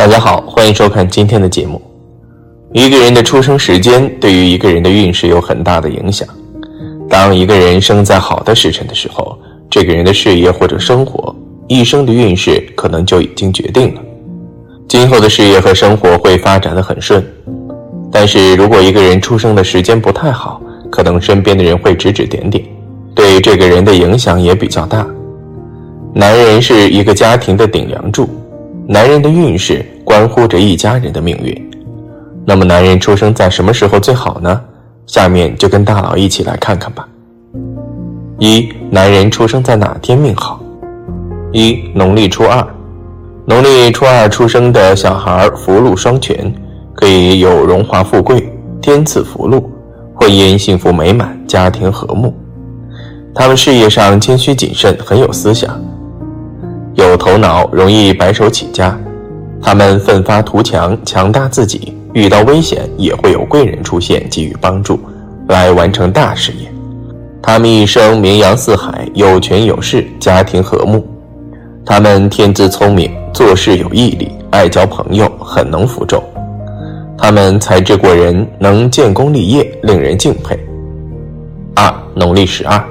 大家好，欢迎收看今天的节目。一个人的出生时间对于一个人的运势有很大的影响。当一个人生在好的时辰的时候，这个人的事业或者生活一生的运势可能就已经决定了，今后的事业和生活会发展的很顺。但是如果一个人出生的时间不太好，可能身边的人会指指点点，对这个人的影响也比较大。男人是一个家庭的顶梁柱。男人的运势关乎着一家人的命运，那么男人出生在什么时候最好呢？下面就跟大佬一起来看看吧。一、男人出生在哪天命好？一、农历初二，农历初二出生的小孩福禄双全，可以有荣华富贵、天赐福禄、婚姻幸福美满、家庭和睦。他们事业上谦虚谨慎，很有思想。有头脑，容易白手起家。他们奋发图强，强大自己。遇到危险，也会有贵人出现给予帮助，来完成大事业。他们一生名扬四海，有权有势，家庭和睦。他们天资聪明，做事有毅力，爱交朋友，很能服众。他们才智过人，能建功立业，令人敬佩。二，农历十二，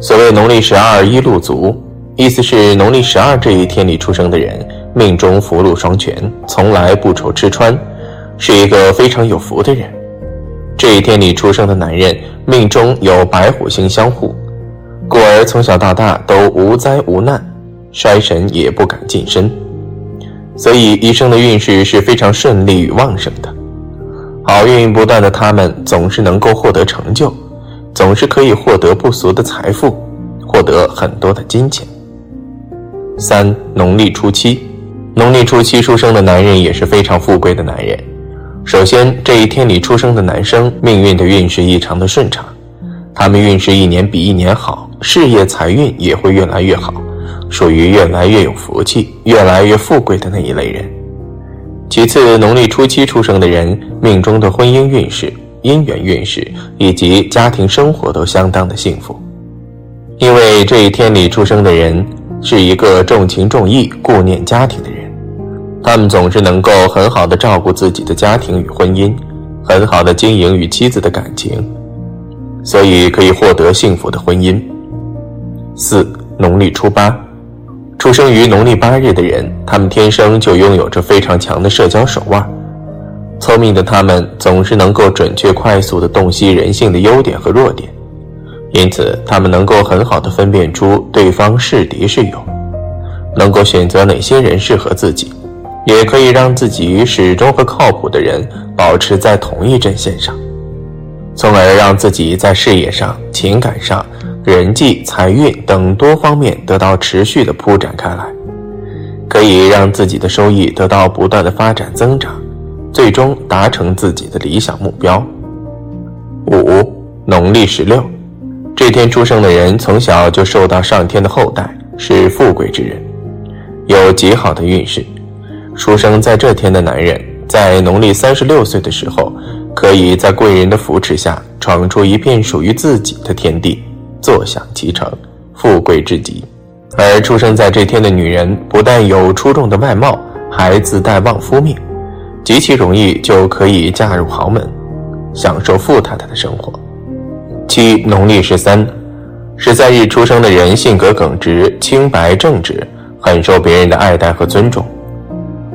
所谓农历十二一路足。意思是农历十二这一天里出生的人，命中福禄双全，从来不愁吃穿，是一个非常有福的人。这一天里出生的男人，命中有白虎星相护，故而从小到大都无灾无难，衰神也不敢近身，所以一生的运势是非常顺利与旺盛的。好运不断的他们，总是能够获得成就，总是可以获得不俗的财富，获得很多的金钱。三农历初七，农历初七出生的男人也是非常富贵的男人。首先，这一天里出生的男生命运的运势异常的顺畅，他们运势一年比一年好，事业财运也会越来越好，属于越来越有福气、越来越富贵的那一类人。其次，农历初七出生的人命中的婚姻运势、姻缘运势以及家庭生活都相当的幸福，因为这一天里出生的人。是一个重情重义、顾念家庭的人，他们总是能够很好的照顾自己的家庭与婚姻，很好的经营与妻子的感情，所以可以获得幸福的婚姻。四农历初八，出生于农历八日的人，他们天生就拥有着非常强的社交手腕，聪明的他们总是能够准确快速的洞悉人性的优点和弱点。因此，他们能够很好的分辨出对方是敌是友，能够选择哪些人适合自己，也可以让自己与始终和靠谱的人保持在同一阵线上，从而让自己在事业上、情感上、人际、财运等多方面得到持续的铺展开来，可以让自己的收益得到不断的发展增长，最终达成自己的理想目标。五，农历十六。这天出生的人从小就受到上天的厚待，是富贵之人，有极好的运势。出生在这天的男人，在农历三十六岁的时候，可以在贵人的扶持下闯出一片属于自己的天地，坐享其成，富贵至极。而出生在这天的女人，不但有出众的外貌，还自带旺夫命，极其容易就可以嫁入豪门，享受富太太的生活。七农历十三，十三日出生的人性格耿直、清白正直，很受别人的爱戴和尊重。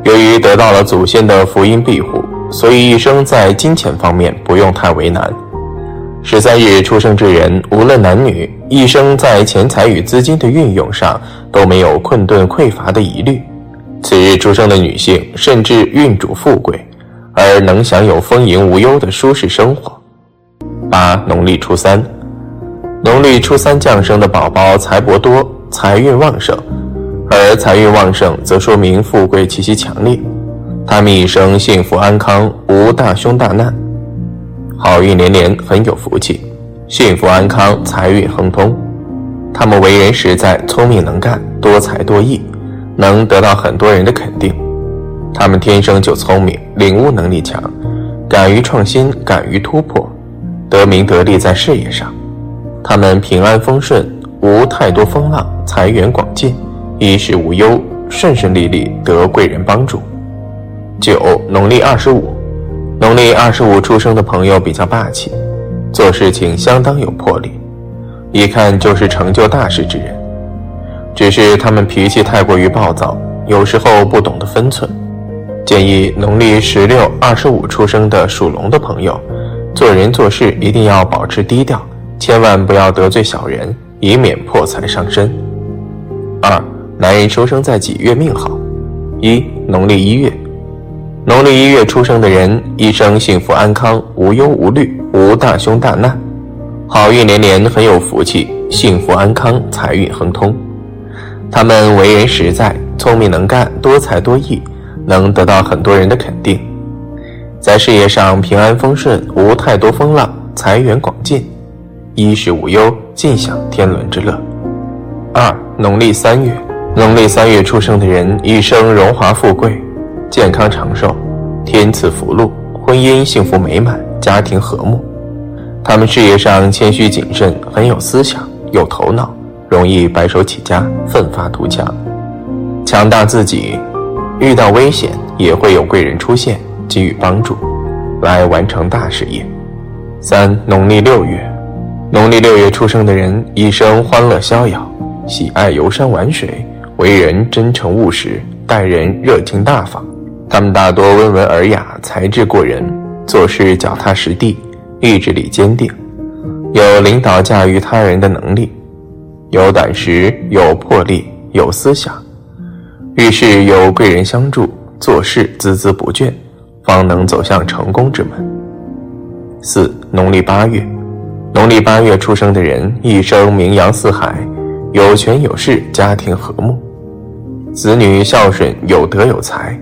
由于得到了祖先的福音庇护，所以一生在金钱方面不用太为难。十三日出生之人，无论男女，一生在钱财与资金的运用上都没有困顿匮乏的疑虑。此日出生的女性，甚至运主富贵，而能享有丰盈无忧的舒适生活。八农历初三，农历初三降生的宝宝财帛多，财运旺盛，而财运旺盛则说明富贵气息强烈，他们一生幸福安康，无大凶大难，好运连连，很有福气，幸福安康，财运亨通。他们为人实在，聪明能干，多才多艺，能得到很多人的肯定。他们天生就聪明，领悟能力强，敢于创新，敢于突破。得名得利在事业上，他们平安丰顺，无太多风浪，财源广进，衣食无忧，顺顺利利，得贵人帮助。九，农历二十五，农历二十五出生的朋友比较霸气，做事情相当有魄力，一看就是成就大事之人。只是他们脾气太过于暴躁，有时候不懂得分寸。建议农历十六、二十五出生的属龙的朋友，做人做事一定要保持低调，千万不要得罪小人，以免破财伤身。二，男人出生在几月命好？一，农历一月。农历一月出生的人，一生幸福安康，无忧无虑，无大凶大难，好运连连，很有福气，幸福安康，财运亨通。他们为人实在，聪明能干，多才多艺。能得到很多人的肯定，在事业上平安丰顺，无太多风浪，财源广进，衣食无忧，尽享天伦之乐。二，农历三月，农历三月出生的人一生荣华富贵，健康长寿，天赐福禄，婚姻幸福美满，家庭和睦。他们事业上谦虚谨慎，很有思想，有头脑，容易白手起家，奋发图强，强大自己。遇到危险也会有贵人出现，给予帮助，来完成大事业。三，农历六月，农历六月出生的人一生欢乐逍遥，喜爱游山玩水，为人真诚务实，待人热情大方。他们大多温文尔雅，才智过人，做事脚踏实地，意志力坚定，有领导驾驭他人的能力，有胆识，有魄力，有思想。遇事有贵人相助，做事孜孜不倦，方能走向成功之门。四，农历八月，农历八月出生的人一生名扬四海，有权有势，家庭和睦，子女孝顺，有德有才。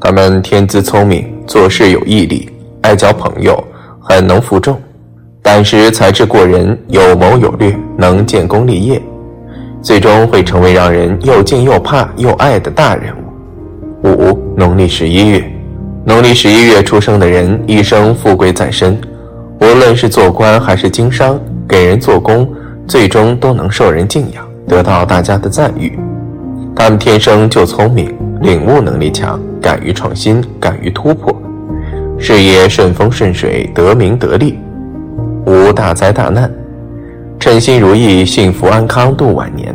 他们天资聪明，做事有毅力，爱交朋友，很能服众，胆识才智过人，有谋有略，能建功立业。最终会成为让人又敬又怕又爱的大人物。五，农历十一月，农历十一月出生的人一生富贵在身，无论是做官还是经商，给人做工，最终都能受人敬仰，得到大家的赞誉。他们天生就聪明，领悟能力强，敢于创新，敢于突破，事业顺风顺水，得名得利，无大灾大难。称心如意，幸福安康度晚年。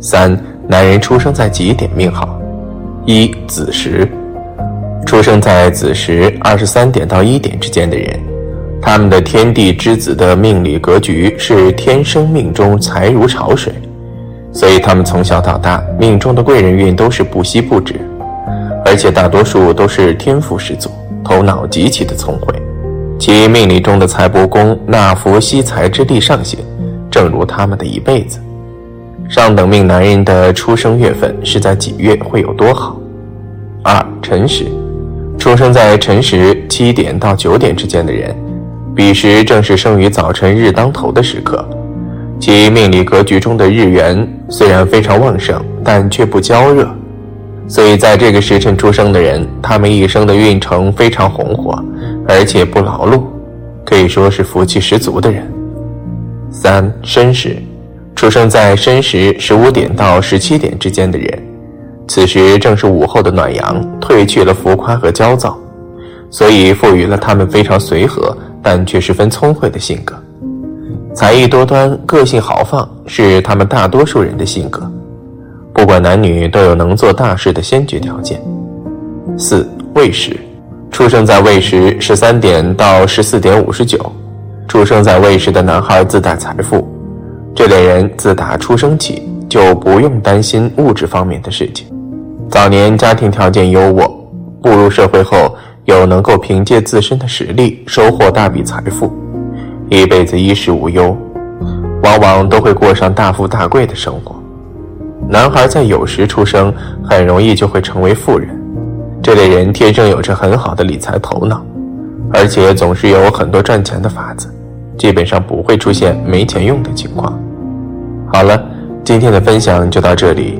三，男人出生在几点命好？一子时，出生在子时二十三点到一点之间的人，他们的天地之子的命理格局是天生命中财如潮水，所以他们从小到大命中的贵人运都是不息不止，而且大多数都是天赋十足，头脑极其的聪慧。其命理中的财帛宫纳福吸财之地上行，正如他们的一辈子。上等命男人的出生月份是在几月会有多好？二辰时，出生在辰时七点到九点之间的人，彼时正是生于早晨日当头的时刻，其命理格局中的日元虽然非常旺盛，但却不焦热。所以，在这个时辰出生的人，他们一生的运程非常红火，而且不劳碌，可以说是福气十足的人。三申时，出生在申时十五点到十七点之间的人，此时正是午后的暖阳，褪去了浮夸和焦躁，所以赋予了他们非常随和，但却十分聪慧的性格，才艺多端，个性豪放，是他们大多数人的性格。不管男女，都有能做大事的先决条件。四未时，出生在未时十三点到十四点五十九，出生在未时的男孩自带财富。这类人自打出生起就不用担心物质方面的事情。早年家庭条件优渥，步入社会后又能够凭借自身的实力收获大笔财富，一辈子衣食无忧，往往都会过上大富大贵的生活。男孩在有时出生，很容易就会成为富人。这类人天生有着很好的理财头脑，而且总是有很多赚钱的法子，基本上不会出现没钱用的情况。好了，今天的分享就到这里，